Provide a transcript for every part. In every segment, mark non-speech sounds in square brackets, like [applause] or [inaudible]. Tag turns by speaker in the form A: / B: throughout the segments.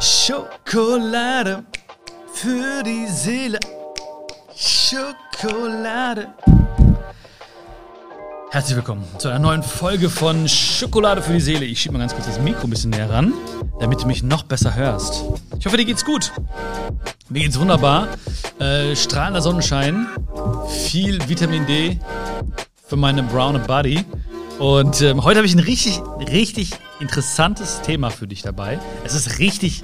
A: Schokolade für die Seele. Schokolade. Herzlich willkommen zu einer neuen Folge von Schokolade für die Seele. Ich schiebe mal ganz kurz das Mikro ein bisschen näher ran, damit du mich noch besser hörst. Ich hoffe, dir geht's gut. Mir geht's wunderbar. Äh, strahlender Sonnenschein, viel Vitamin D für meine braune Body. Und ähm, heute habe ich ein richtig, richtig interessantes Thema für dich dabei. Es ist richtig,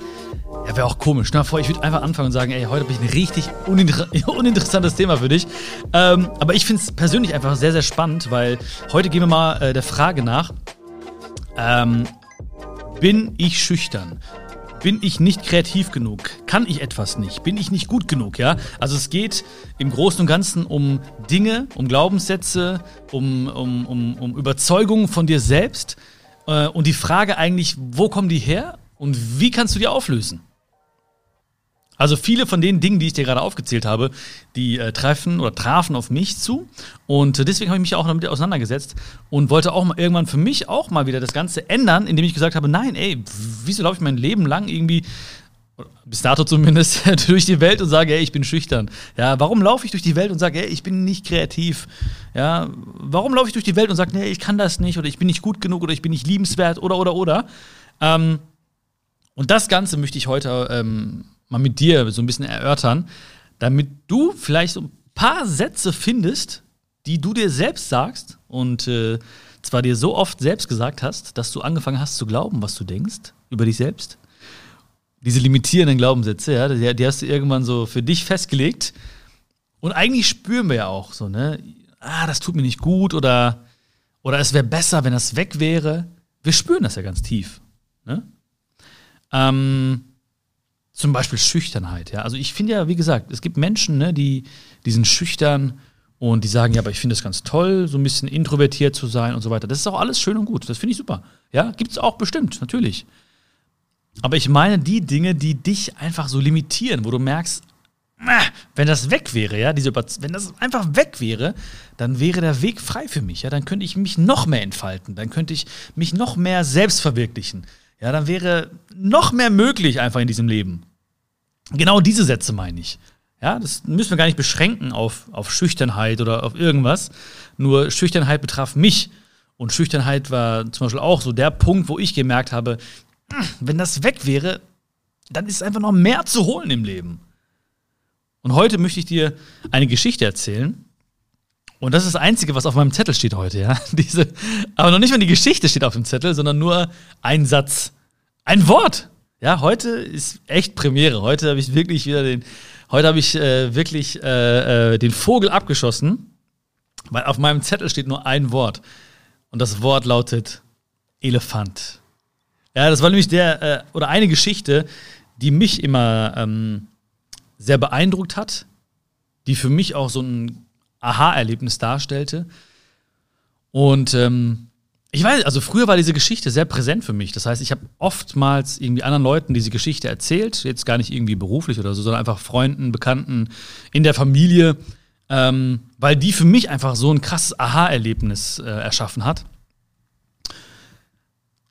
A: ja, wäre auch komisch. Vor, ich würde einfach anfangen und sagen, ey, heute habe ich ein richtig uninter [laughs] uninteressantes Thema für dich. Ähm, aber ich finde es persönlich einfach sehr, sehr spannend, weil heute gehen wir mal äh, der Frage nach, ähm, bin ich schüchtern? Bin ich nicht kreativ genug? Kann ich etwas nicht? Bin ich nicht gut genug? Ja, also es geht im Großen und Ganzen um Dinge, um Glaubenssätze, um, um, um, um Überzeugungen von dir selbst äh, und die Frage eigentlich, wo kommen die her und wie kannst du die auflösen? Also viele von den Dingen, die ich dir gerade aufgezählt habe, die äh, treffen oder trafen auf mich zu. Und äh, deswegen habe ich mich auch damit auseinandergesetzt und wollte auch mal irgendwann für mich auch mal wieder das Ganze ändern, indem ich gesagt habe, nein, ey, wieso laufe ich mein Leben lang irgendwie, bis dato zumindest, [laughs] durch die Welt und sage, ey, ich bin schüchtern. Ja, warum laufe ich durch die Welt und sage, ey, ich bin nicht kreativ? Ja, warum laufe ich durch die Welt und sage, nee, ich kann das nicht oder ich bin nicht gut genug oder ich bin nicht liebenswert oder oder oder? Ähm, und das Ganze möchte ich heute ähm, mal mit dir so ein bisschen erörtern, damit du vielleicht so ein paar Sätze findest, die du dir selbst sagst und äh, zwar dir so oft selbst gesagt hast, dass du angefangen hast zu glauben, was du denkst über dich selbst. Diese limitierenden Glaubenssätze, ja, die, die hast du irgendwann so für dich festgelegt. Und eigentlich spüren wir ja auch so, ne? Ah, das tut mir nicht gut oder, oder es wäre besser, wenn das weg wäre. Wir spüren das ja ganz tief. Ne? Ähm, zum Beispiel Schüchternheit. Ja? Also ich finde ja, wie gesagt, es gibt Menschen, ne, die, die sind schüchtern und die sagen, ja, aber ich finde es ganz toll, so ein bisschen introvertiert zu sein und so weiter. Das ist auch alles schön und gut. Das finde ich super. Ja, gibt es auch bestimmt, natürlich. Aber ich meine die Dinge, die dich einfach so limitieren, wo du merkst, wenn das weg wäre, ja, diese wenn das einfach weg wäre, dann wäre der Weg frei für mich, ja, dann könnte ich mich noch mehr entfalten, dann könnte ich mich noch mehr selbst verwirklichen. Ja, dann wäre noch mehr möglich einfach in diesem Leben. Genau diese Sätze meine ich. Ja, das müssen wir gar nicht beschränken auf, auf Schüchternheit oder auf irgendwas. Nur Schüchternheit betraf mich. Und Schüchternheit war zum Beispiel auch so der Punkt, wo ich gemerkt habe, wenn das weg wäre, dann ist einfach noch mehr zu holen im Leben. Und heute möchte ich dir eine Geschichte erzählen. Und das ist das Einzige, was auf meinem Zettel steht heute, ja. [laughs] Diese, aber noch nicht mal die Geschichte steht auf dem Zettel, sondern nur ein Satz. Ein Wort. Ja, heute ist echt Premiere. Heute habe ich wirklich wieder den, heute habe ich äh, wirklich äh, äh, den Vogel abgeschossen, weil auf meinem Zettel steht nur ein Wort. Und das Wort lautet Elefant. Ja, das war nämlich der, äh, oder eine Geschichte, die mich immer ähm, sehr beeindruckt hat, die für mich auch so ein Aha-Erlebnis darstellte. Und ähm, ich weiß, also früher war diese Geschichte sehr präsent für mich. Das heißt, ich habe oftmals irgendwie anderen Leuten diese Geschichte erzählt, jetzt gar nicht irgendwie beruflich oder so, sondern einfach Freunden, Bekannten in der Familie, ähm, weil die für mich einfach so ein krasses Aha-Erlebnis äh, erschaffen hat.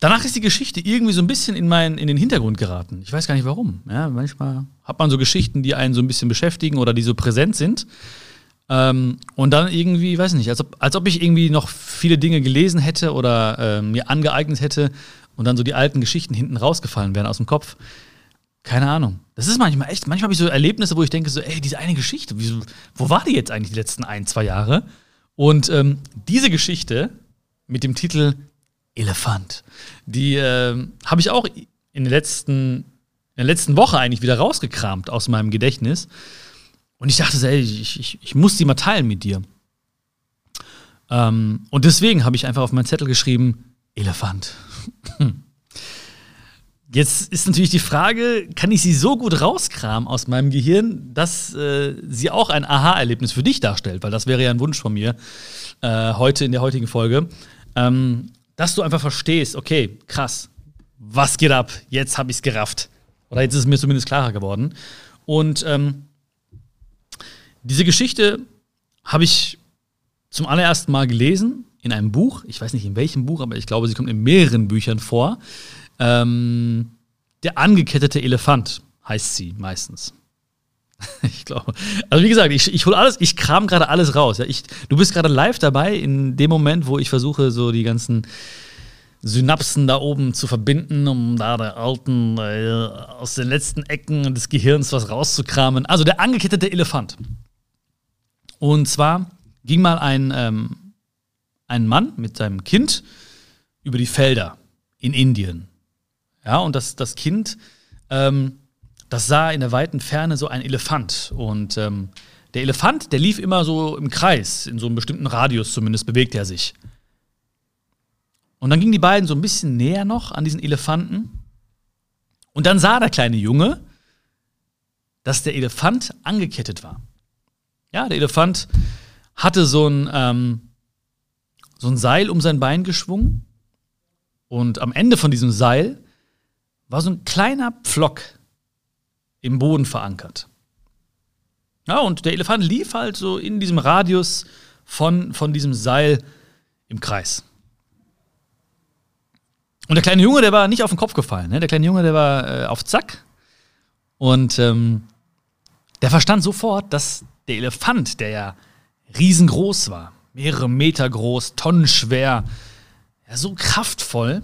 A: Danach ist die Geschichte irgendwie so ein bisschen in, mein, in den Hintergrund geraten. Ich weiß gar nicht warum. Ja, manchmal hat man so Geschichten, die einen so ein bisschen beschäftigen oder die so präsent sind. Ähm, und dann irgendwie, weiß nicht, als ob, als ob ich irgendwie noch viele Dinge gelesen hätte oder äh, mir angeeignet hätte und dann so die alten Geschichten hinten rausgefallen wären aus dem Kopf. Keine Ahnung. Das ist manchmal echt, manchmal habe ich so Erlebnisse, wo ich denke, so, ey, diese eine Geschichte, wieso, wo war die jetzt eigentlich die letzten ein, zwei Jahre? Und ähm, diese Geschichte mit dem Titel Elefant, die äh, habe ich auch in der, letzten, in der letzten Woche eigentlich wieder rausgekramt aus meinem Gedächtnis. Und ich dachte, ey, ich, ich, ich muss die mal teilen mit dir. Ähm, und deswegen habe ich einfach auf meinen Zettel geschrieben, Elefant. [laughs] Jetzt ist natürlich die Frage, kann ich sie so gut rauskramen aus meinem Gehirn, dass äh, sie auch ein Aha-Erlebnis für dich darstellt? Weil das wäre ja ein Wunsch von mir äh, heute in der heutigen Folge. Ähm, dass du einfach verstehst, okay, krass, was geht ab? Jetzt habe ich es gerafft. Oder jetzt ist es mir zumindest klarer geworden. Und ähm, diese Geschichte habe ich zum allerersten Mal gelesen in einem Buch. Ich weiß nicht in welchem Buch, aber ich glaube, sie kommt in mehreren Büchern vor. Ähm, Der angekettete Elefant heißt sie meistens. [laughs] Ich glaube. Also wie gesagt, ich, ich hole alles, ich kram gerade alles raus. Ja. Ich, du bist gerade live dabei in dem Moment, wo ich versuche, so die ganzen Synapsen da oben zu verbinden, um da der alten äh, aus den letzten Ecken des Gehirns was rauszukramen. Also der angekettete Elefant. Und zwar ging mal ein, ähm, ein Mann mit seinem Kind über die Felder in Indien. Ja, und das, das Kind, ähm, das sah in der weiten Ferne so ein Elefant. Und ähm, der Elefant, der lief immer so im Kreis, in so einem bestimmten Radius zumindest bewegte er sich. Und dann gingen die beiden so ein bisschen näher noch an diesen Elefanten. Und dann sah der kleine Junge, dass der Elefant angekettet war. Ja, der Elefant hatte so ein, ähm, so ein Seil um sein Bein geschwungen. Und am Ende von diesem Seil war so ein kleiner Pflock im Boden verankert. Ja, und der Elefant lief halt so in diesem Radius von, von diesem Seil im Kreis. Und der kleine Junge, der war nicht auf den Kopf gefallen. Ne? Der kleine Junge, der war äh, auf Zack. Und ähm, der verstand sofort, dass der Elefant, der ja riesengroß war, mehrere Meter groß, tonnenschwer, ja, so kraftvoll.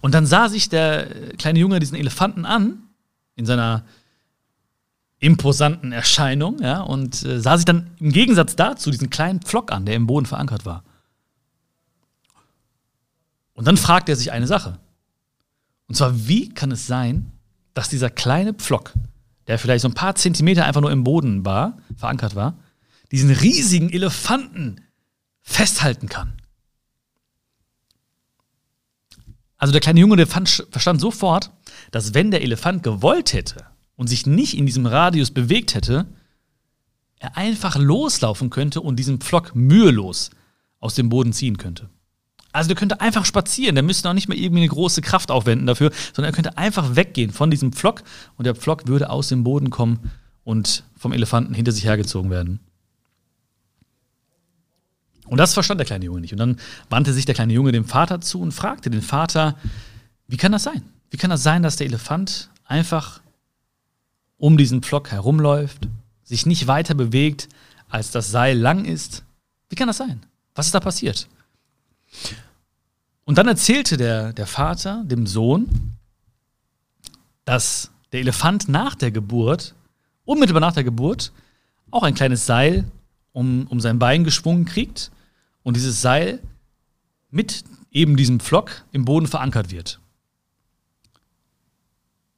A: Und dann sah sich der kleine Junge diesen Elefanten an, in seiner imposanten Erscheinung, ja, und äh, sah sich dann im Gegensatz dazu diesen kleinen Pflock an, der im Boden verankert war. Und dann fragt er sich eine Sache. Und zwar, wie kann es sein, dass dieser kleine Pflock, der vielleicht so ein paar Zentimeter einfach nur im Boden war, verankert war, diesen riesigen Elefanten festhalten kann? Also der kleine Junge, der fand, verstand sofort, dass wenn der Elefant gewollt hätte und sich nicht in diesem Radius bewegt hätte, er einfach loslaufen könnte und diesen Pflock mühelos aus dem Boden ziehen könnte. Also der könnte einfach spazieren, der müsste auch nicht mehr irgendwie eine große Kraft aufwenden dafür, sondern er könnte einfach weggehen von diesem Pflock und der Pflock würde aus dem Boden kommen und vom Elefanten hinter sich hergezogen werden. Und das verstand der kleine Junge nicht. Und dann wandte sich der kleine Junge dem Vater zu und fragte den Vater, wie kann das sein? Wie kann das sein, dass der Elefant einfach um diesen Pflock herumläuft, sich nicht weiter bewegt, als das Seil lang ist? Wie kann das sein? Was ist da passiert? Und dann erzählte der, der Vater dem Sohn, dass der Elefant nach der Geburt, unmittelbar nach der Geburt, auch ein kleines Seil um, um sein Bein geschwungen kriegt und dieses Seil mit eben diesem Pflock im Boden verankert wird.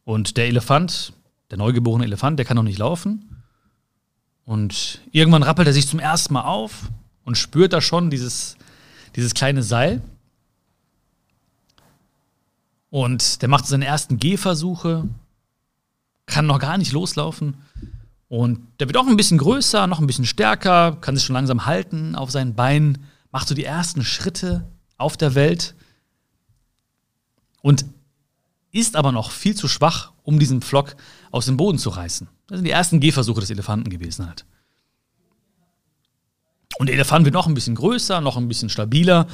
A: Und der Elefant, der neugeborene Elefant, der kann noch nicht laufen. Und irgendwann rappelt er sich zum ersten Mal auf und spürt da schon dieses, dieses kleine Seil. Und der macht seine ersten Gehversuche, kann noch gar nicht loslaufen. Und der wird auch ein bisschen größer, noch ein bisschen stärker, kann sich schon langsam halten auf seinen Beinen, macht so die ersten Schritte auf der Welt und ist aber noch viel zu schwach, um diesen Pflock aus dem Boden zu reißen. Das sind die ersten Gehversuche des Elefanten gewesen halt. Und der Elefant wird noch ein bisschen größer, noch ein bisschen stabiler,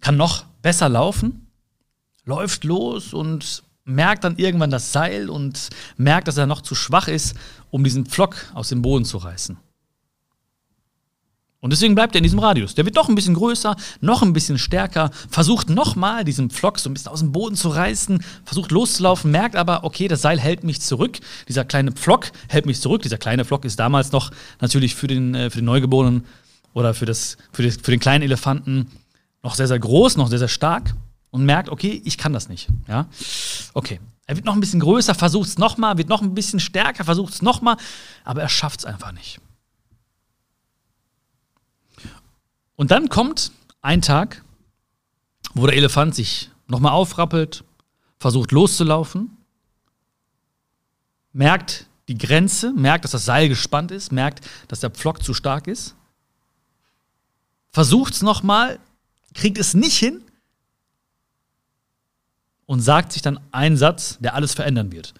A: kann noch besser laufen läuft los und merkt dann irgendwann das Seil und merkt, dass er noch zu schwach ist, um diesen Pflock aus dem Boden zu reißen. Und deswegen bleibt er in diesem Radius. Der wird doch ein bisschen größer, noch ein bisschen stärker, versucht nochmal diesen Pflock so ein bisschen aus dem Boden zu reißen, versucht loszulaufen, merkt aber, okay, das Seil hält mich zurück. Dieser kleine Pflock hält mich zurück. Dieser kleine Pflock ist damals noch natürlich für den, äh, für den Neugeborenen oder für, das, für, das, für den kleinen Elefanten noch sehr, sehr groß, noch sehr, sehr stark und merkt, okay, ich kann das nicht. Ja? Okay. Er wird noch ein bisschen größer, versucht es nochmal, wird noch ein bisschen stärker, versucht es nochmal, aber er schafft es einfach nicht. Und dann kommt ein Tag, wo der Elefant sich nochmal aufrappelt, versucht loszulaufen, merkt die Grenze, merkt, dass das Seil gespannt ist, merkt, dass der Pflock zu stark ist, versucht es nochmal, kriegt es nicht hin und sagt sich dann einen Satz, der alles verändern wird.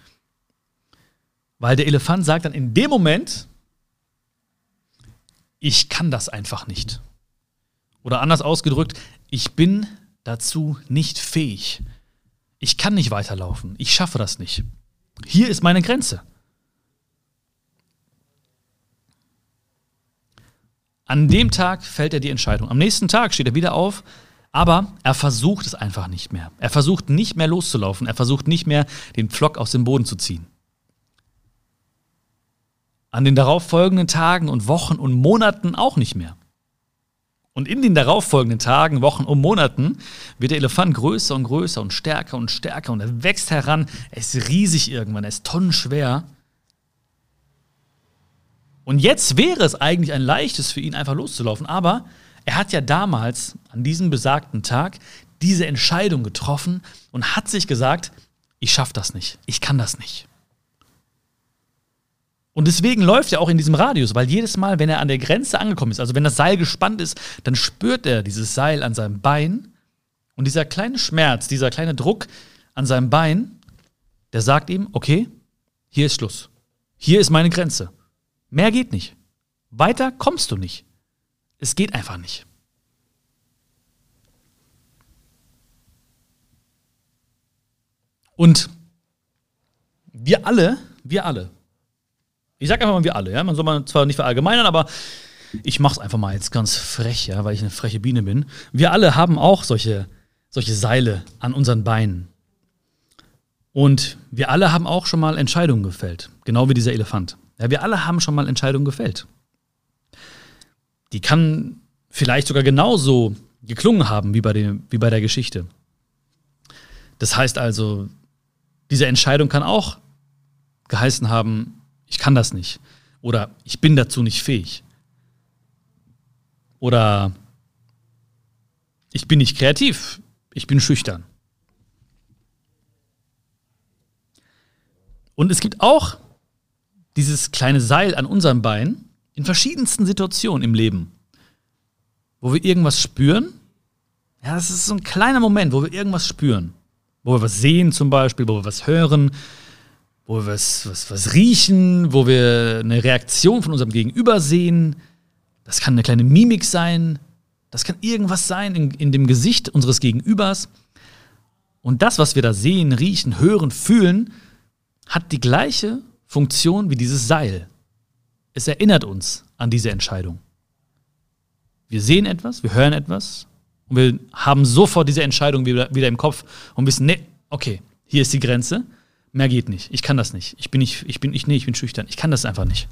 A: Weil der Elefant sagt dann in dem Moment, ich kann das einfach nicht. Oder anders ausgedrückt, ich bin dazu nicht fähig. Ich kann nicht weiterlaufen. Ich schaffe das nicht. Hier ist meine Grenze. An dem Tag fällt er die Entscheidung. Am nächsten Tag steht er wieder auf, aber er versucht es einfach nicht mehr. Er versucht nicht mehr loszulaufen. Er versucht nicht mehr, den Pflock aus dem Boden zu ziehen. An den darauffolgenden Tagen und Wochen und Monaten auch nicht mehr. Und in den darauffolgenden Tagen, Wochen und Monaten wird der Elefant größer und größer und stärker und stärker und er wächst heran. Er ist riesig irgendwann, er ist tonnenschwer. Und jetzt wäre es eigentlich ein leichtes für ihn, einfach loszulaufen. Aber er hat ja damals, an diesem besagten Tag, diese Entscheidung getroffen und hat sich gesagt, ich schaffe das nicht, ich kann das nicht. Und deswegen läuft er auch in diesem Radius, weil jedes Mal, wenn er an der Grenze angekommen ist, also wenn das Seil gespannt ist, dann spürt er dieses Seil an seinem Bein. Und dieser kleine Schmerz, dieser kleine Druck an seinem Bein, der sagt ihm, okay, hier ist Schluss. Hier ist meine Grenze. Mehr geht nicht. Weiter kommst du nicht. Es geht einfach nicht. Und wir alle, wir alle, ich sag einfach mal wir alle, ja. Man soll man zwar nicht verallgemeinern, aber ich mach's einfach mal jetzt ganz frech, ja, weil ich eine freche Biene bin. Wir alle haben auch solche, solche Seile an unseren Beinen. Und wir alle haben auch schon mal Entscheidungen gefällt. Genau wie dieser Elefant. Ja, wir alle haben schon mal Entscheidungen gefällt. Die kann vielleicht sogar genauso geklungen haben wie bei, dem, wie bei der Geschichte. Das heißt also, diese Entscheidung kann auch geheißen haben, ich kann das nicht. Oder ich bin dazu nicht fähig. Oder ich bin nicht kreativ, ich bin schüchtern. Und es gibt auch dieses kleine Seil an unserem Bein in verschiedensten Situationen im Leben, wo wir irgendwas spüren. Ja, das ist so ein kleiner Moment, wo wir irgendwas spüren. Wo wir was sehen zum Beispiel, wo wir was hören, wo wir was, was, was riechen, wo wir eine Reaktion von unserem Gegenüber sehen. Das kann eine kleine Mimik sein. Das kann irgendwas sein in, in dem Gesicht unseres Gegenübers. Und das, was wir da sehen, riechen, hören, fühlen, hat die gleiche Funktion wie dieses Seil. Es erinnert uns an diese Entscheidung. Wir sehen etwas, wir hören etwas und wir haben sofort diese Entscheidung wieder, wieder im Kopf und wissen, nee, okay, hier ist die Grenze. Mehr geht nicht. Ich kann das nicht. Ich bin nicht, ich bin, ich, nee, ich bin schüchtern. Ich kann das einfach nicht.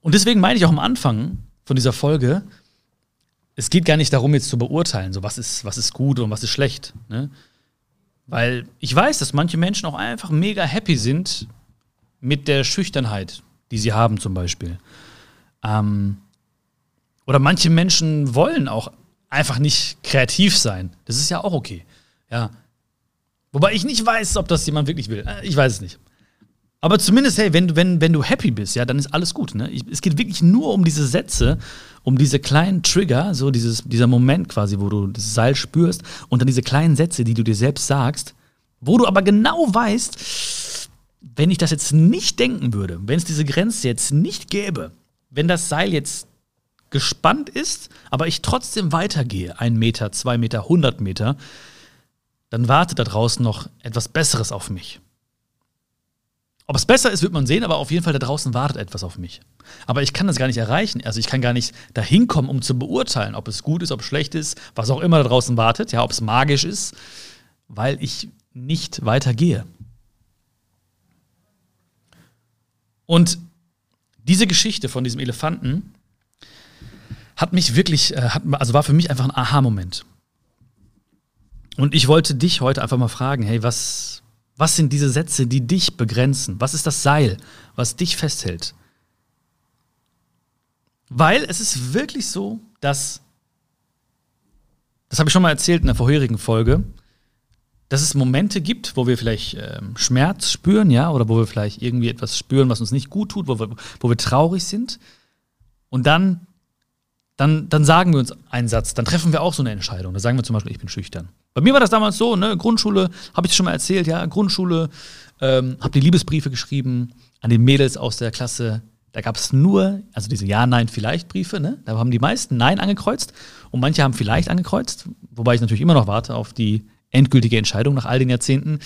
A: Und deswegen meine ich auch am Anfang von dieser Folge, es geht gar nicht darum, jetzt zu beurteilen, so was ist, was ist gut und was ist schlecht. Ne? Weil ich weiß, dass manche Menschen auch einfach mega happy sind mit der Schüchternheit, die sie haben, zum Beispiel. Ähm, oder manche Menschen wollen auch einfach nicht kreativ sein. Das ist ja auch okay. Ja. Wobei ich nicht weiß, ob das jemand wirklich will. Äh, ich weiß es nicht. Aber zumindest, hey, wenn, wenn, wenn du happy bist, ja, dann ist alles gut. Ne? Es geht wirklich nur um diese Sätze, um diese kleinen Trigger, so dieses, dieser Moment quasi, wo du das Seil spürst und dann diese kleinen Sätze, die du dir selbst sagst, wo du aber genau weißt, wenn ich das jetzt nicht denken würde, wenn es diese Grenze jetzt nicht gäbe, wenn das Seil jetzt gespannt ist, aber ich trotzdem weitergehe, ein Meter, zwei Meter, hundert Meter, dann wartet da draußen noch etwas Besseres auf mich. Ob es besser ist, wird man sehen, aber auf jeden Fall da draußen wartet etwas auf mich. Aber ich kann das gar nicht erreichen. Also ich kann gar nicht dahin kommen, um zu beurteilen, ob es gut ist, ob es schlecht ist, was auch immer da draußen wartet, ja, ob es magisch ist, weil ich nicht weitergehe. Und diese Geschichte von diesem Elefanten hat mich wirklich, äh, hat, also war für mich einfach ein Aha-Moment. Und ich wollte dich heute einfach mal fragen, hey, was, was sind diese Sätze, die dich begrenzen? Was ist das Seil, was dich festhält? Weil es ist wirklich so, dass, das habe ich schon mal erzählt in der vorherigen Folge, dass es Momente gibt, wo wir vielleicht ähm, Schmerz spüren, ja, oder wo wir vielleicht irgendwie etwas spüren, was uns nicht gut tut, wo wir, wo wir traurig sind. Und dann dann, dann sagen wir uns einen Satz, dann treffen wir auch so eine Entscheidung. Da sagen wir zum Beispiel, ich bin schüchtern. Bei mir war das damals so, ne, Grundschule, habe ich schon mal erzählt, ja, Grundschule, ähm, habe die Liebesbriefe geschrieben an die Mädels aus der Klasse Da gab es nur, also diese Ja, Nein, Vielleicht-Briefe, ne? Da haben die meisten Nein angekreuzt und manche haben Vielleicht angekreuzt, wobei ich natürlich immer noch warte auf die endgültige Entscheidung nach all den Jahrzehnten.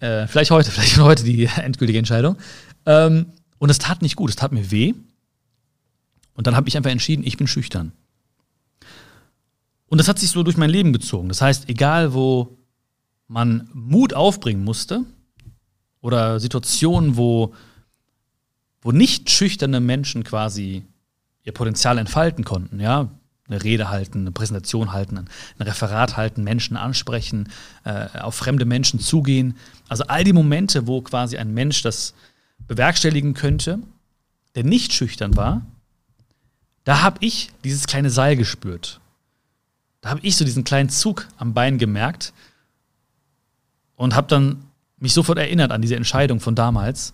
A: Äh, vielleicht heute, [laughs] vielleicht heute die endgültige Entscheidung. Ähm, und es tat nicht gut, es tat mir weh. Und dann habe ich einfach entschieden, ich bin schüchtern. Und das hat sich so durch mein Leben gezogen. Das heißt, egal wo man Mut aufbringen musste oder Situationen, wo, wo nicht schüchterne Menschen quasi ihr Potenzial entfalten konnten, ja, eine Rede halten, eine Präsentation halten, ein Referat halten, Menschen ansprechen, äh, auf fremde Menschen zugehen. Also all die Momente, wo quasi ein Mensch das bewerkstelligen könnte, der nicht schüchtern war, da habe ich dieses kleine Seil gespürt. Da habe ich so diesen kleinen Zug am Bein gemerkt und habe dann mich sofort erinnert an diese Entscheidung von damals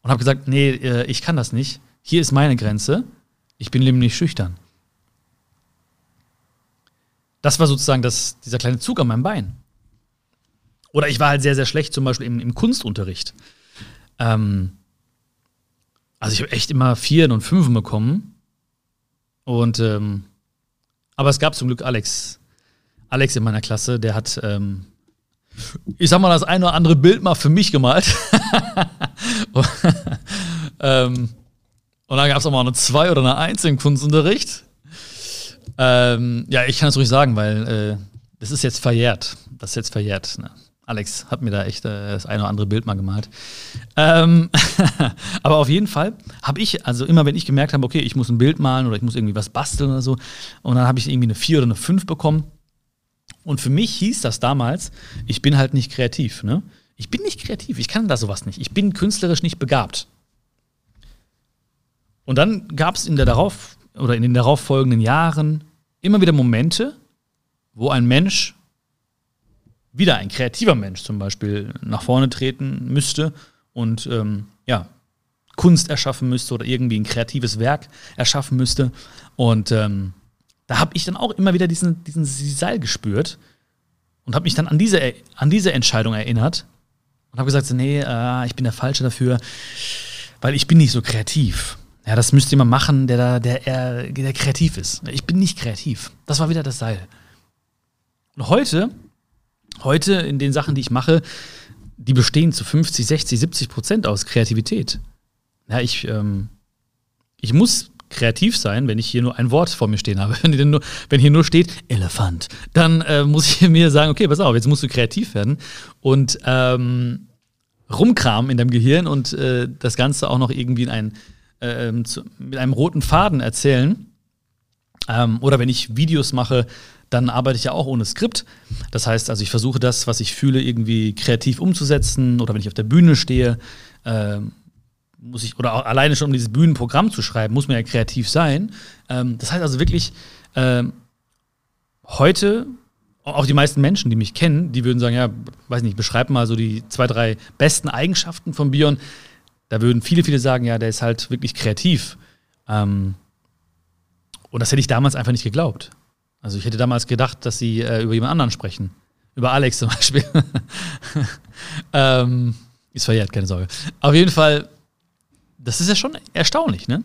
A: und habe gesagt, nee, äh, ich kann das nicht. Hier ist meine Grenze. Ich bin nämlich schüchtern. Das war sozusagen das, dieser kleine Zug an meinem Bein. Oder ich war halt sehr, sehr schlecht, zum Beispiel im, im Kunstunterricht. Ähm, also ich habe echt immer Vieren und Fünfen bekommen. Und ähm, aber es gab zum Glück Alex. Alex in meiner Klasse, der hat, ähm, ich sag mal, das ein oder andere Bild mal für mich gemalt. [laughs] ähm, und dann gab es auch mal eine 2 oder eine 1 im Kunstunterricht. Ähm, ja, ich kann es ruhig sagen, weil äh, das ist jetzt verjährt. Das ist jetzt verjährt. Ne? Alex hat mir da echt äh, das eine oder andere Bild mal gemalt. Ähm, [laughs] aber auf jeden Fall habe ich, also immer wenn ich gemerkt habe, okay, ich muss ein Bild malen oder ich muss irgendwie was basteln oder so, und dann habe ich irgendwie eine 4 oder eine 5 bekommen. Und für mich hieß das damals, ich bin halt nicht kreativ. Ne? Ich bin nicht kreativ, ich kann da sowas nicht. Ich bin künstlerisch nicht begabt. Und dann gab es in der darauf oder in den darauffolgenden Jahren immer wieder Momente, wo ein Mensch wieder ein kreativer Mensch zum Beispiel nach vorne treten müsste und ähm, ja, Kunst erschaffen müsste oder irgendwie ein kreatives Werk erschaffen müsste. Und ähm, da habe ich dann auch immer wieder diesen, diesen Seil gespürt und habe mich dann an diese, an diese Entscheidung erinnert und habe gesagt, nee, äh, ich bin der Falsche dafür, weil ich bin nicht so kreativ. Ja, das müsste jemand machen, der da, der, der, der kreativ ist. Ich bin nicht kreativ. Das war wieder das Seil. Und heute heute in den Sachen, die ich mache, die bestehen zu 50, 60, 70 Prozent aus Kreativität. Ja, ich, ähm, ich muss kreativ sein, wenn ich hier nur ein Wort vor mir stehen habe. [laughs] Wenn, nur, wenn hier nur steht Elefant, dann äh, muss ich [laughs] mir sagen, okay, pass auf, jetzt musst du kreativ werden und ähm, rumkramen in deinem Gehirn und äh, das Ganze auch noch irgendwie in ein, äh, zu, mit einem roten Faden erzählen. Ähm, oder wenn ich Videos mache, dann arbeite ich ja auch ohne Skript. Das heißt, also ich versuche das, was ich fühle, irgendwie kreativ umzusetzen. Oder wenn ich auf der Bühne stehe, äh, muss ich, oder auch alleine schon um dieses Bühnenprogramm zu schreiben, muss man ja kreativ sein. Ähm, das heißt also wirklich, äh, heute, auch die meisten Menschen, die mich kennen, die würden sagen, ja, weiß nicht, beschreib mal so die zwei, drei besten Eigenschaften von Bion. Da würden viele, viele sagen, ja, der ist halt wirklich kreativ. Ähm, und das hätte ich damals einfach nicht geglaubt. Also ich hätte damals gedacht, dass sie äh, über jemand anderen sprechen. Über Alex zum Beispiel. [laughs] ähm, ist verjährt, keine Sorge. Auf jeden Fall, das ist ja schon erstaunlich, ne?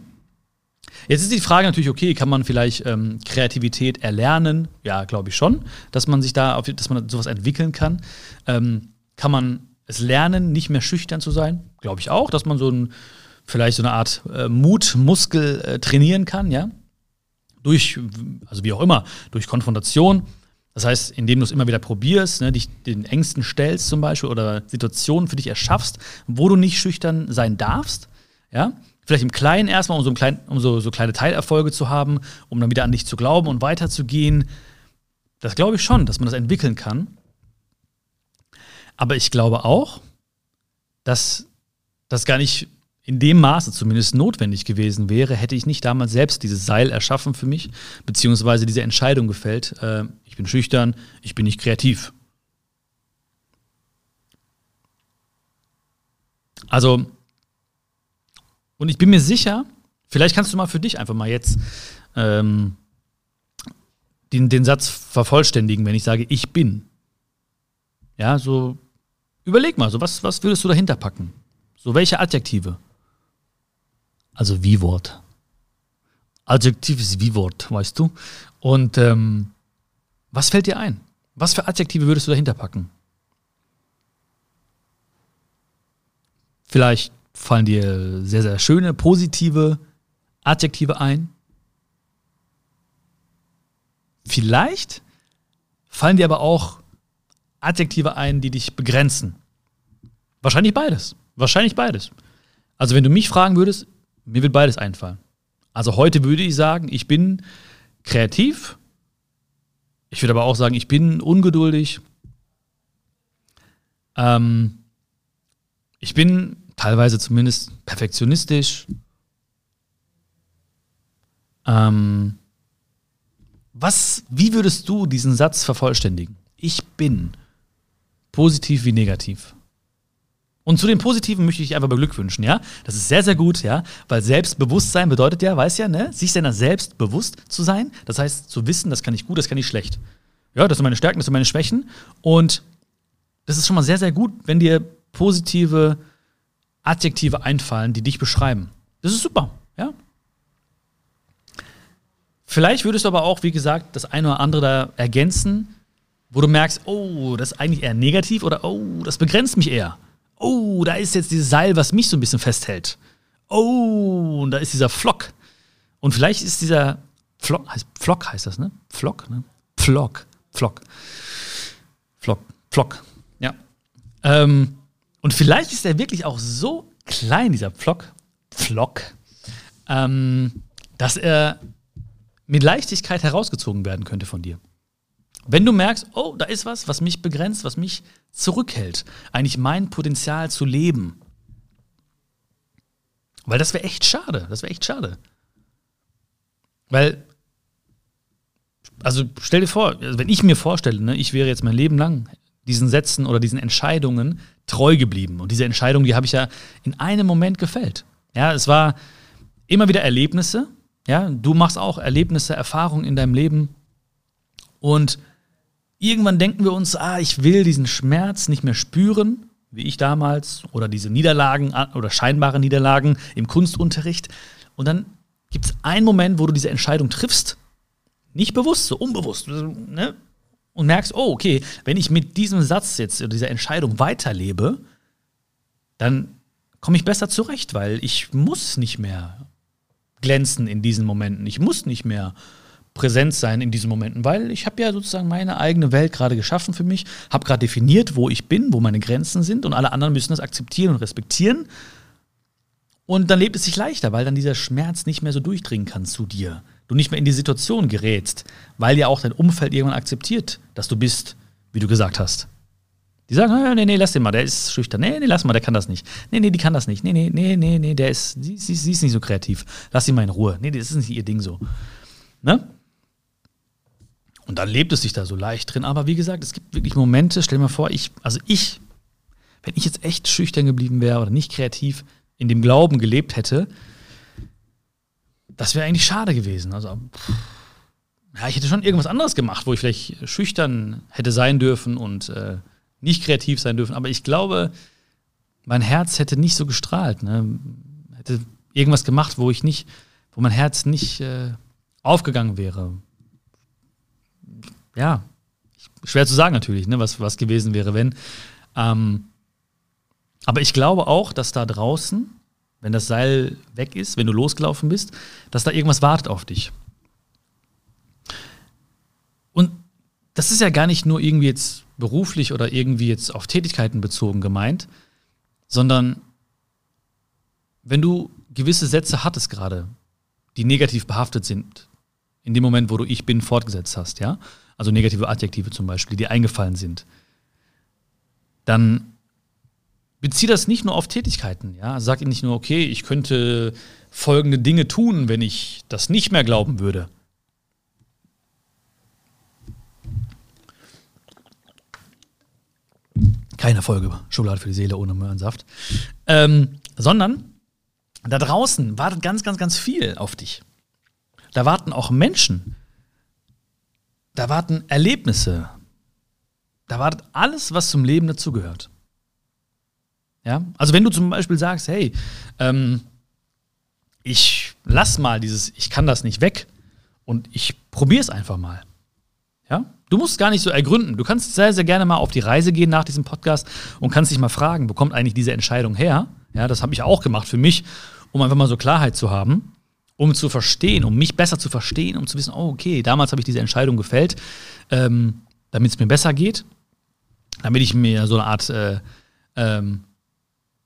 A: Jetzt ist die Frage natürlich, okay, kann man vielleicht ähm, Kreativität erlernen? Ja, glaube ich schon, dass man sich da, auf, dass man sowas entwickeln kann. Ähm, kann man es lernen, nicht mehr schüchtern zu sein? Glaube ich auch, dass man so ein, vielleicht so eine Art äh, Mutmuskel äh, trainieren kann, ja? Durch, also wie auch immer, durch Konfrontation. Das heißt, indem du es immer wieder probierst, ne, dich den Ängsten stellst zum Beispiel oder Situationen für dich erschaffst, wo du nicht schüchtern sein darfst. Ja? Vielleicht im Kleinen erstmal, um, so, klein, um so, so kleine Teilerfolge zu haben, um dann wieder an dich zu glauben und weiterzugehen. Das glaube ich schon, dass man das entwickeln kann. Aber ich glaube auch, dass das gar nicht in dem Maße zumindest notwendig gewesen wäre, hätte ich nicht damals selbst dieses Seil erschaffen für mich, beziehungsweise diese Entscheidung gefällt, äh, ich bin schüchtern, ich bin nicht kreativ. Also, und ich bin mir sicher, vielleicht kannst du mal für dich einfach mal jetzt ähm, den, den Satz vervollständigen, wenn ich sage, ich bin. Ja, so überleg mal, so was, was würdest du dahinter packen? So welche Adjektive? Also Wie-Wort. Adjektiv ist Wie-Wort, weißt du? Und ähm, was fällt dir ein? Was für Adjektive würdest du dahinter packen? Vielleicht fallen dir sehr, sehr schöne, positive Adjektive ein. Vielleicht fallen dir aber auch Adjektive ein, die dich begrenzen. Wahrscheinlich beides. Wahrscheinlich beides. Also wenn du mich fragen würdest, mir wird beides einfallen. Also heute würde ich sagen, ich bin kreativ. Ich würde aber auch sagen, ich bin ungeduldig. Ähm, ich bin teilweise zumindest perfektionistisch. Ähm, was, wie würdest du diesen Satz vervollständigen? Ich bin positiv wie negativ. Und zu den Positiven möchte ich dich einfach beglückwünschen, ja? Das ist sehr, sehr gut, ja? Weil Selbstbewusstsein bedeutet ja, weiß ja, ne? Sich seiner selbst bewusst zu sein. Das heißt, zu wissen, das kann ich gut, das kann ich schlecht. Ja, das sind meine Stärken, das sind meine Schwächen. Und das ist schon mal sehr, sehr gut, wenn dir positive Adjektive einfallen, die dich beschreiben. Das ist super, ja? Vielleicht würdest du aber auch, wie gesagt, das eine oder andere da ergänzen, wo du merkst, oh, das ist eigentlich eher negativ oder oh, das begrenzt mich eher oh, da ist jetzt dieses Seil, was mich so ein bisschen festhält. Oh, und da ist dieser Flock. Und vielleicht ist dieser Flock, heißt, Flock heißt das, ne? Flock, ne? Flock, Flock. Flock, Flock, ja. Ähm, und vielleicht ist er wirklich auch so klein, dieser Flock, Flock, ähm, dass er mit Leichtigkeit herausgezogen werden könnte von dir. Wenn du merkst, oh, da ist was, was mich begrenzt, was mich zurückhält, eigentlich mein Potenzial zu leben. Weil das wäre echt schade, das wäre echt schade. Weil, also stell dir vor, also wenn ich mir vorstelle, ne, ich wäre jetzt mein Leben lang diesen Sätzen oder diesen Entscheidungen treu geblieben. Und diese Entscheidung, die habe ich ja in einem Moment gefällt. Ja, es war immer wieder Erlebnisse. Ja, du machst auch Erlebnisse, Erfahrungen in deinem Leben. Und Irgendwann denken wir uns, ah, ich will diesen Schmerz nicht mehr spüren, wie ich damals, oder diese Niederlagen oder scheinbare Niederlagen im Kunstunterricht. Und dann gibt es einen Moment, wo du diese Entscheidung triffst, nicht bewusst, so unbewusst, ne? und merkst, oh, okay, wenn ich mit diesem Satz jetzt oder dieser Entscheidung weiterlebe, dann komme ich besser zurecht, weil ich muss nicht mehr glänzen in diesen Momenten. Ich muss nicht mehr präsent sein in diesen Momenten, weil ich habe ja sozusagen meine eigene Welt gerade geschaffen für mich, habe gerade definiert, wo ich bin, wo meine Grenzen sind und alle anderen müssen das akzeptieren und respektieren. Und dann lebt es sich leichter, weil dann dieser Schmerz nicht mehr so durchdringen kann zu dir. Du nicht mehr in die Situation gerätst, weil ja auch dein Umfeld irgendwann akzeptiert, dass du bist, wie du gesagt hast. Die sagen, nee, nee, lass den mal, der ist schüchtern. Nee, nee, lass mal, der kann das nicht. Nee, nee, die kann das nicht. Nee, nee, nee, nee, nee, der ist, sie, sie, sie ist nicht so kreativ. Lass sie mal in Ruhe. Nee, das ist nicht ihr Ding so. Ne? Und dann lebt es sich da so leicht drin. Aber wie gesagt, es gibt wirklich Momente, stell dir mal vor, ich, also ich, wenn ich jetzt echt schüchtern geblieben wäre oder nicht kreativ in dem Glauben gelebt hätte, das wäre eigentlich schade gewesen. Also, ja, ich hätte schon irgendwas anderes gemacht, wo ich vielleicht schüchtern hätte sein dürfen und äh, nicht kreativ sein dürfen. Aber ich glaube, mein Herz hätte nicht so gestrahlt. Ne? Hätte irgendwas gemacht, wo ich nicht, wo mein Herz nicht äh, aufgegangen wäre, ja, schwer zu sagen natürlich, ne, was, was gewesen wäre, wenn. Ähm, aber ich glaube auch, dass da draußen, wenn das Seil weg ist, wenn du losgelaufen bist, dass da irgendwas wartet auf dich. Und das ist ja gar nicht nur irgendwie jetzt beruflich oder irgendwie jetzt auf Tätigkeiten bezogen gemeint, sondern wenn du gewisse Sätze hattest gerade, die negativ behaftet sind, in dem Moment, wo du ich bin fortgesetzt hast, ja, also negative Adjektive zum Beispiel, die eingefallen sind, dann bezieh das nicht nur auf Tätigkeiten. Ja? Sag ihnen nicht nur, okay, ich könnte folgende Dinge tun, wenn ich das nicht mehr glauben würde. Keine Folge Schokolade für die Seele ohne Möhrensaft. Ähm, sondern da draußen wartet ganz, ganz, ganz viel auf dich. Da warten auch Menschen, da warten Erlebnisse. Da wartet alles, was zum Leben dazugehört. Ja? Also wenn du zum Beispiel sagst, hey, ähm, ich lass mal dieses, ich kann das nicht weg und ich probiere es einfach mal. Ja? Du musst gar nicht so ergründen. Du kannst sehr, sehr gerne mal auf die Reise gehen nach diesem Podcast und kannst dich mal fragen, wo kommt eigentlich diese Entscheidung her? Ja, das habe ich auch gemacht für mich, um einfach mal so Klarheit zu haben, um zu verstehen, um mich besser zu verstehen, um zu wissen, oh, okay, damals habe ich diese Entscheidung gefällt, ähm, damit es mir besser geht, damit ich mir so eine Art äh, ähm,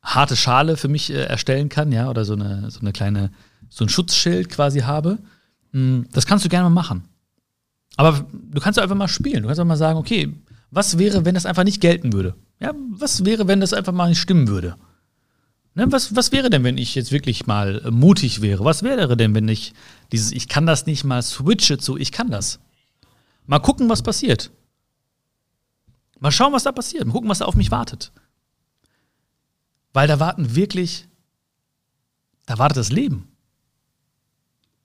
A: harte Schale für mich äh, erstellen kann, ja, oder so eine, so eine kleine, so ein Schutzschild quasi habe. Mm, das kannst du gerne mal machen. Aber du kannst einfach mal spielen. Du kannst auch mal sagen, okay, was wäre, wenn das einfach nicht gelten würde? Ja, was wäre, wenn das einfach mal nicht stimmen würde? Ne, was, was wäre denn, wenn ich jetzt wirklich mal mutig wäre? Was wäre denn, wenn ich dieses Ich kann das nicht mal switche zu Ich kann das? Mal gucken, was passiert. Mal schauen, was da passiert. Mal gucken, was da auf mich wartet. Weil da warten wirklich, da wartet das Leben.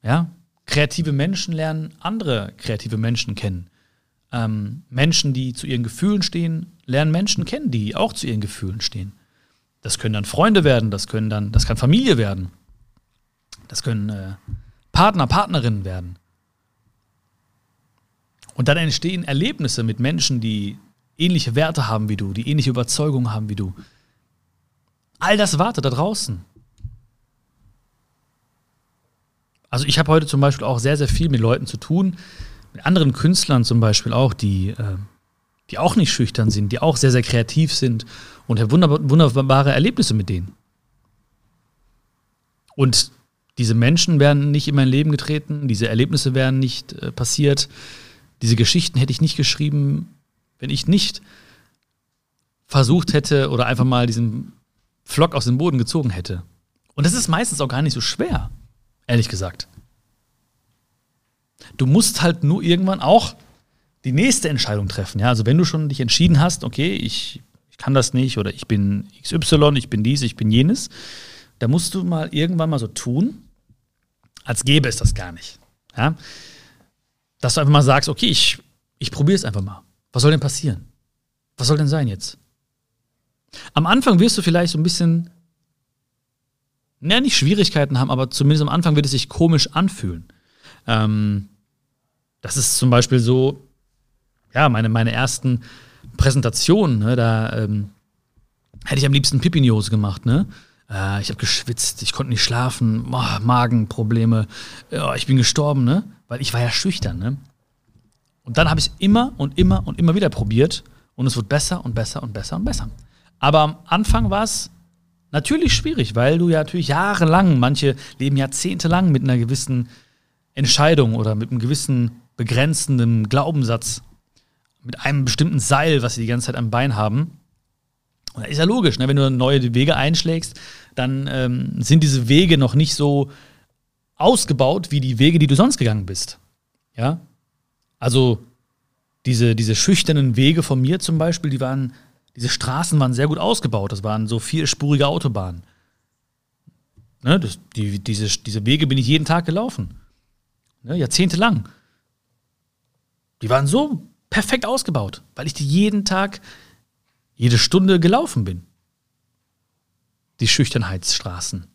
A: Ja, kreative Menschen lernen andere kreative Menschen kennen. Ähm, Menschen, die zu ihren Gefühlen stehen, lernen Menschen kennen, die auch zu ihren Gefühlen stehen. Das können dann Freunde werden, das können dann, das kann Familie werden, das können äh, Partner, Partnerinnen werden. Und dann entstehen Erlebnisse mit Menschen, die ähnliche Werte haben wie du, die ähnliche Überzeugungen haben wie du. All das wartet da draußen. Also ich habe heute zum Beispiel auch sehr, sehr viel mit Leuten zu tun, mit anderen Künstlern zum Beispiel auch, die, äh, die auch nicht schüchtern sind, die auch sehr, sehr kreativ sind und habe wunderbar, wunderbare Erlebnisse mit denen. Und diese Menschen wären nicht in mein Leben getreten, diese Erlebnisse wären nicht äh, passiert, diese Geschichten hätte ich nicht geschrieben, wenn ich nicht versucht hätte oder einfach mal diesen Flock aus dem Boden gezogen hätte. Und das ist meistens auch gar nicht so schwer, ehrlich gesagt. Du musst halt nur irgendwann auch die nächste Entscheidung treffen. Ja? Also wenn du schon dich entschieden hast, okay, ich, ich kann das nicht oder ich bin XY, ich bin dies, ich bin jenes, da musst du mal irgendwann mal so tun, als gäbe es das gar nicht. Ja? Dass du einfach mal sagst, okay, ich, ich probiere es einfach mal. Was soll denn passieren? Was soll denn sein jetzt? Am Anfang wirst du vielleicht so ein bisschen, naja, nicht Schwierigkeiten haben, aber zumindest am Anfang wird es sich komisch anfühlen. Ähm, das ist zum Beispiel so, ja, meine, meine ersten Präsentationen, ne, da ähm, hätte ich am liebsten Pipiniose gemacht, ne? Äh, ich habe geschwitzt, ich konnte nicht schlafen, oh, Magenprobleme, oh, ich bin gestorben, ne? Weil ich war ja schüchtern, ne? Und dann habe ich es immer und immer und immer wieder probiert und es wird besser und besser und besser und besser. Aber am Anfang war es natürlich schwierig, weil du ja natürlich jahrelang, manche leben jahrzehntelang mit einer gewissen Entscheidung oder mit einem gewissen begrenzenden Glaubenssatz, mit einem bestimmten Seil, was sie die ganze Zeit am Bein haben. Und da ist ja logisch, ne? wenn du neue Wege einschlägst, dann ähm, sind diese Wege noch nicht so ausgebaut wie die Wege, die du sonst gegangen bist. Ja, also diese, diese schüchternen Wege von mir zum Beispiel, die waren, diese Straßen waren sehr gut ausgebaut. Das waren so vierspurige Autobahnen. Ne, das, die, diese, diese Wege bin ich jeden Tag gelaufen. Ne, jahrzehntelang. Die waren so perfekt ausgebaut, weil ich die jeden Tag, jede Stunde gelaufen bin. Die Schüchternheitsstraßen.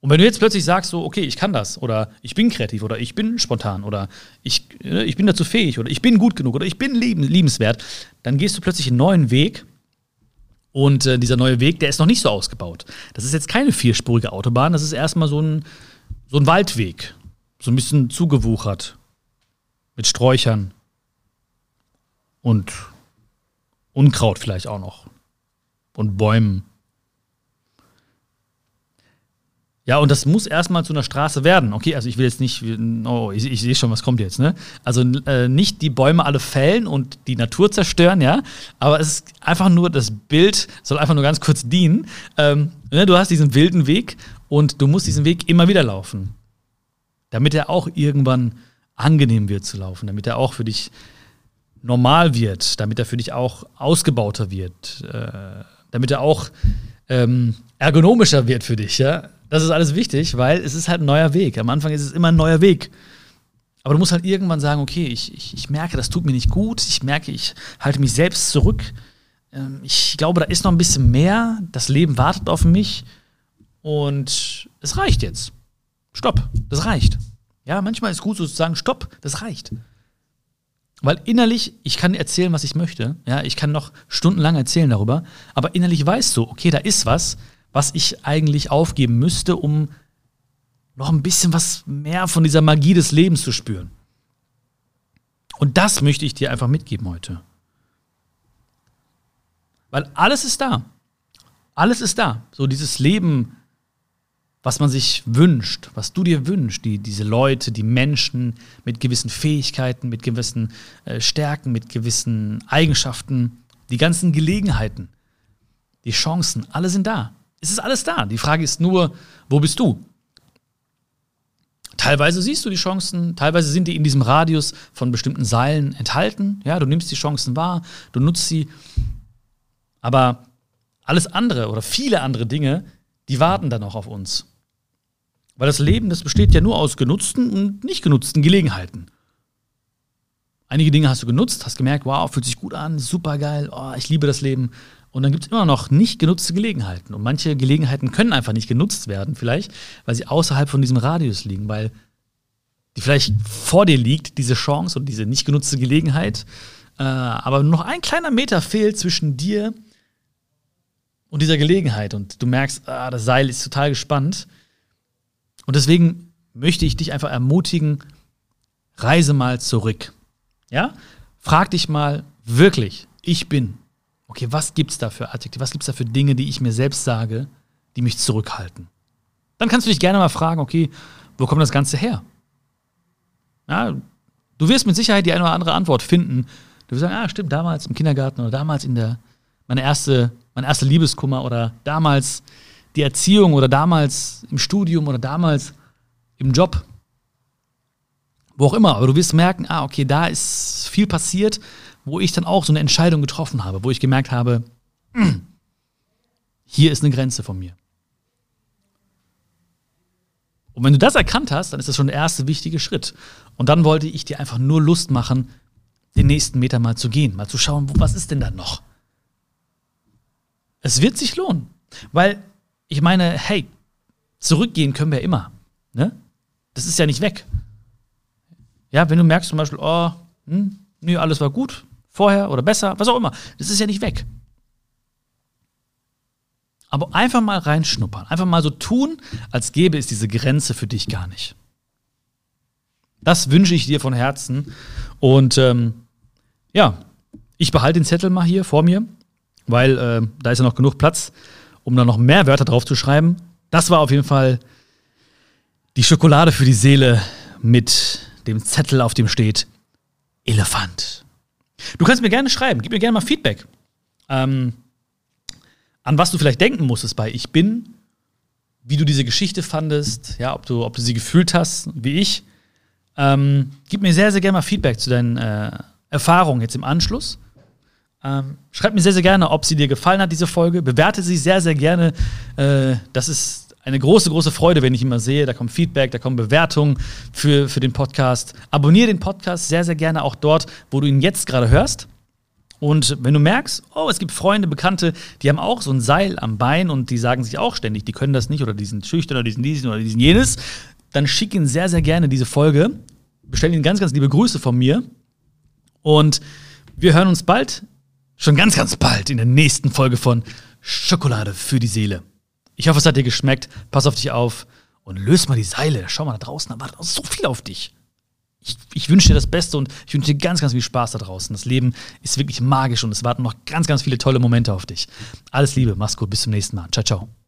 A: Und wenn du jetzt plötzlich sagst, so, okay, ich kann das, oder ich bin kreativ, oder ich bin spontan, oder ich, ne, ich bin dazu fähig, oder ich bin gut genug, oder ich bin liebenswert, dann gehst du plötzlich einen neuen Weg. Und äh, dieser neue Weg, der ist noch nicht so ausgebaut. Das ist jetzt keine vierspurige Autobahn, das ist erstmal so ein, so ein Waldweg. So ein bisschen zugewuchert. Mit Sträuchern. Und Unkraut vielleicht auch noch. Und Bäumen. Ja, und das muss erstmal zu einer Straße werden. Okay, also ich will jetzt nicht, oh, ich, ich sehe schon, was kommt jetzt, ne? Also äh, nicht die Bäume alle fällen und die Natur zerstören, ja, aber es ist einfach nur, das Bild soll einfach nur ganz kurz dienen. Ähm, ne, du hast diesen wilden Weg und du musst diesen Weg immer wieder laufen. Damit er auch irgendwann angenehm wird zu laufen, damit er auch für dich normal wird, damit er für dich auch ausgebauter wird, äh, damit er auch ähm, ergonomischer wird für dich, ja. Das ist alles wichtig, weil es ist halt ein neuer Weg. Am Anfang ist es immer ein neuer Weg. Aber du musst halt irgendwann sagen, okay, ich, ich, ich merke, das tut mir nicht gut. Ich merke, ich halte mich selbst zurück. Ähm, ich glaube, da ist noch ein bisschen mehr. Das Leben wartet auf mich. Und es reicht jetzt. Stopp, das reicht. Ja, manchmal ist gut so zu sagen, stopp, das reicht. Weil innerlich, ich kann erzählen, was ich möchte. Ja, ich kann noch stundenlang erzählen darüber. Aber innerlich weißt du, okay, da ist was, was ich eigentlich aufgeben müsste, um noch ein bisschen was mehr von dieser Magie des Lebens zu spüren. Und das möchte ich dir einfach mitgeben heute. Weil alles ist da. Alles ist da. So dieses Leben, was man sich wünscht, was du dir wünschst, die, diese Leute, die Menschen mit gewissen Fähigkeiten, mit gewissen äh, Stärken, mit gewissen Eigenschaften, die ganzen Gelegenheiten, die Chancen, alle sind da. Es ist alles da. Die Frage ist nur, wo bist du? Teilweise siehst du die Chancen, teilweise sind die in diesem Radius von bestimmten Seilen enthalten. Ja, du nimmst die Chancen wahr, du nutzt sie. Aber alles andere oder viele andere Dinge, die warten dann auch auf uns. Weil das Leben, das besteht ja nur aus genutzten und nicht genutzten Gelegenheiten. Einige Dinge hast du genutzt, hast gemerkt, wow, fühlt sich gut an, super geil, oh, ich liebe das Leben. Und dann gibt es immer noch nicht genutzte Gelegenheiten. Und manche Gelegenheiten können einfach nicht genutzt werden, vielleicht, weil sie außerhalb von diesem Radius liegen, weil die vielleicht vor dir liegt, diese Chance und diese nicht genutzte Gelegenheit. Äh, aber noch ein kleiner Meter fehlt zwischen dir und dieser Gelegenheit. Und du merkst, ah, das Seil ist total gespannt. Und deswegen möchte ich dich einfach ermutigen, reise mal zurück. Ja? Frag dich mal wirklich, ich bin, okay, was gibt es da für Adjektive, was gibt es da für Dinge, die ich mir selbst sage, die mich zurückhalten? Dann kannst du dich gerne mal fragen, okay, wo kommt das Ganze her? Ja, du wirst mit Sicherheit die eine oder andere Antwort finden. Du wirst sagen, ah, stimmt, damals im Kindergarten oder damals in der, meine erste, mein erster Liebeskummer oder damals die Erziehung oder damals im Studium oder damals im Job. Wo auch immer, aber du wirst merken, ah, okay, da ist viel passiert wo ich dann auch so eine Entscheidung getroffen habe, wo ich gemerkt habe, [clears throat] hier ist eine Grenze von mir. Und wenn du das erkannt hast, dann ist das schon der erste wichtige Schritt. Und dann wollte ich dir einfach nur Lust machen, den nächsten Meter mal zu gehen, mal zu schauen, was ist denn da noch? Es wird sich lohnen, weil ich meine, hey, zurückgehen können wir immer. Ne? Das ist ja nicht weg. Ja, wenn du merkst zum Beispiel, oh, hm, nee, alles war gut, vorher oder besser, was auch immer. Das ist ja nicht weg. Aber einfach mal reinschnuppern, einfach mal so tun, als gäbe es diese Grenze für dich gar nicht. Das wünsche ich dir von Herzen. Und ähm, ja, ich behalte den Zettel mal hier vor mir, weil äh, da ist ja noch genug Platz, um da noch mehr Wörter drauf zu schreiben. Das war auf jeden Fall die Schokolade für die Seele mit dem Zettel, auf dem steht Elefant. Du kannst mir gerne schreiben, gib mir gerne mal Feedback. Ähm, an was du vielleicht denken musstest bei Ich bin, wie du diese Geschichte fandest, ja, ob du, ob du sie gefühlt hast, wie ich. Ähm, gib mir sehr, sehr gerne mal Feedback zu deinen äh, Erfahrungen jetzt im Anschluss. Ähm, schreib mir sehr, sehr gerne, ob sie dir gefallen hat, diese Folge. Bewerte sie sehr, sehr gerne. Äh, das ist eine große, große Freude, wenn ich immer sehe. Da kommt Feedback, da kommen Bewertungen für, für den Podcast. Abonniere den Podcast sehr, sehr gerne auch dort, wo du ihn jetzt gerade hörst. Und wenn du merkst, oh, es gibt Freunde, Bekannte, die haben auch so ein Seil am Bein und die sagen sich auch ständig, die können das nicht oder die sind schüchtern oder die sind diesen oder die sind jenes, dann schick ihnen sehr, sehr gerne diese Folge. Bestell ihnen ganz, ganz liebe Grüße von mir. Und wir hören uns bald, schon ganz, ganz bald in der nächsten Folge von Schokolade für die Seele. Ich hoffe, es hat dir geschmeckt. Pass auf dich auf und löse mal die Seile. Schau mal da draußen, da wartet so viel auf dich. Ich, ich wünsche dir das Beste und ich wünsche dir ganz, ganz viel Spaß da draußen. Das Leben ist wirklich magisch und es warten noch ganz, ganz viele tolle Momente auf dich. Alles Liebe, mach's gut, bis zum nächsten Mal. Ciao, ciao.